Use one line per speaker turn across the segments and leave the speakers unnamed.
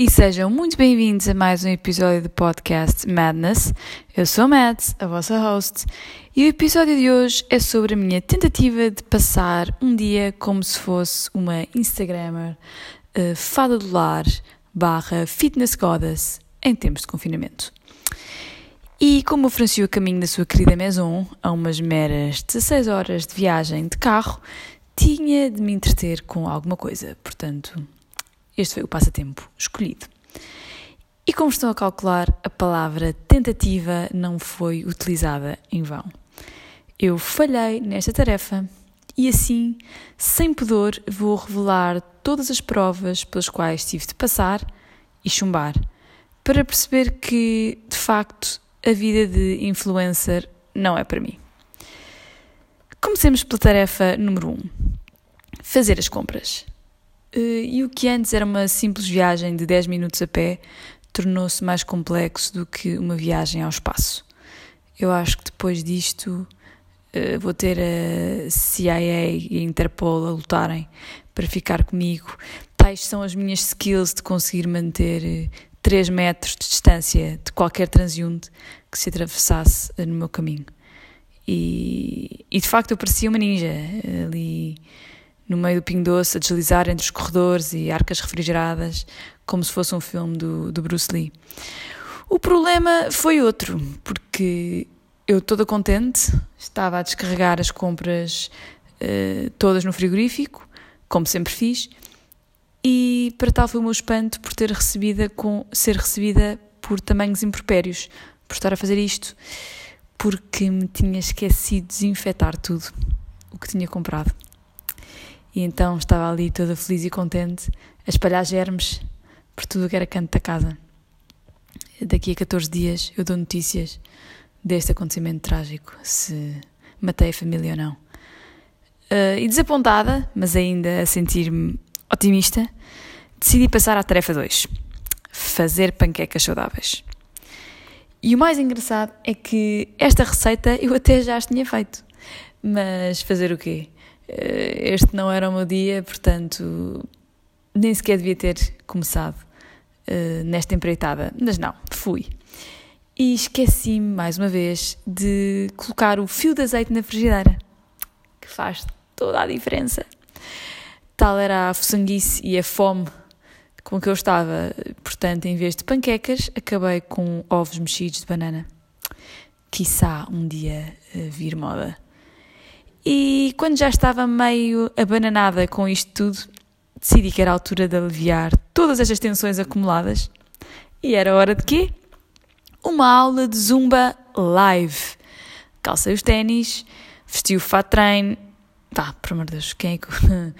e sejam muito bem-vindos a mais um episódio do podcast Madness. Eu sou a Mads, a vossa host, e o episódio de hoje é sobre a minha tentativa de passar um dia como se fosse uma Instagrammer uh, fada do lar barra fitness goddess em tempos de confinamento. E como ofereceu o caminho da sua querida Maison a umas meras 16 horas de viagem de carro, tinha de me entreter com alguma coisa, portanto, este foi o passatempo escolhido. E como estão a calcular, a palavra tentativa não foi utilizada em vão. Eu falhei nesta tarefa e assim, sem pudor, vou revelar todas as provas pelas quais tive de passar e chumbar, para perceber que, de facto, a vida de influencer não é para mim. Comecemos pela tarefa número 1: um, fazer as compras. Eh, e o que antes era uma simples viagem de 10 minutos a pé tornou-se mais complexo do que uma viagem ao espaço. Eu acho que depois disto eh, vou ter a CIA e a Interpol a lutarem para ficar comigo. Tais são as minhas skills de conseguir manter 3 eh, metros de distância de qualquer transeunte que se atravessasse no meu caminho. E, e de facto eu parecia uma ninja ali no meio do Pingo Doce, a deslizar entre os corredores e arcas refrigeradas, como se fosse um filme do, do Bruce Lee. O problema foi outro, porque eu toda contente, estava a descarregar as compras uh, todas no frigorífico, como sempre fiz, e para tal foi o meu espanto por ter recebida com, ser recebida por tamanhos impropérios, por estar a fazer isto, porque me tinha esquecido de desinfetar tudo o que tinha comprado. E então estava ali toda feliz e contente a espalhar germes por tudo o que era canto da casa. Daqui a 14 dias eu dou notícias deste acontecimento trágico, se matei a família ou não. Uh, e desapontada, mas ainda a sentir-me otimista, decidi passar à tarefa 2: fazer panquecas saudáveis. E o mais engraçado é que esta receita eu até já as tinha feito. Mas fazer o quê? Eh, este não era o meu dia, portanto, nem sequer devia ter começado uh, nesta empreitada. Mas não, fui. E esqueci-me, mais uma vez, de colocar o fio de azeite na frigideira, que faz toda a diferença. Tal era a fuçanguice e a fome com que eu estava. Portanto, em vez de panquecas, acabei com ovos mexidos de banana. Quiçá um dia uh, vir moda. E quando já estava meio abananada com isto tudo, decidi que era a altura de aliviar todas estas tensões acumuladas. E era hora de quê? Uma aula de zumba live. Calcei os ténis, vesti o fat train. Vá, por amor de Deus, quem é que.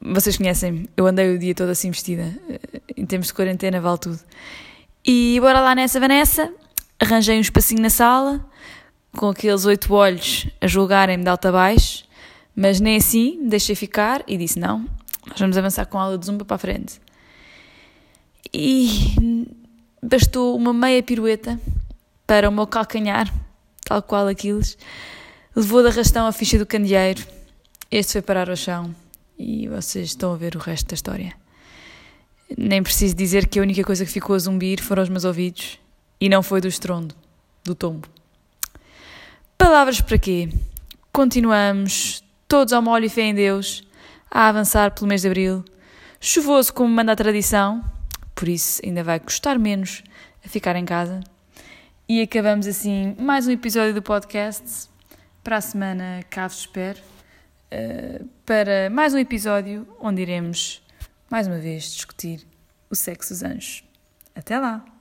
Vocês conhecem eu andei o dia todo assim vestida. Em termos de quarentena, vale tudo. E bora lá nessa, Vanessa. Arranjei um espacinho na sala, com aqueles oito olhos a julgarem-me de alta baixo, mas nem assim me deixei ficar e disse: não, nós vamos avançar com a aula de zumba para a frente. E bastou uma meia pirueta para o meu calcanhar, tal qual Aquiles, levou de arrastão a ficha do candeeiro. Este foi parar ao chão e vocês estão a ver o resto da história. Nem preciso dizer que a única coisa que ficou a zumbir foram os meus ouvidos e não foi do estrondo, do tombo. Palavras para quê? Continuamos, todos ao molho e fé em Deus, a avançar pelo mês de Abril. Chuvoso como manda a tradição, por isso ainda vai custar menos a ficar em casa. E acabamos assim mais um episódio do podcast. Para a semana, cá vos espero. Uh, para mais um episódio onde iremos, mais uma vez, discutir o sexo dos anjos. Até lá!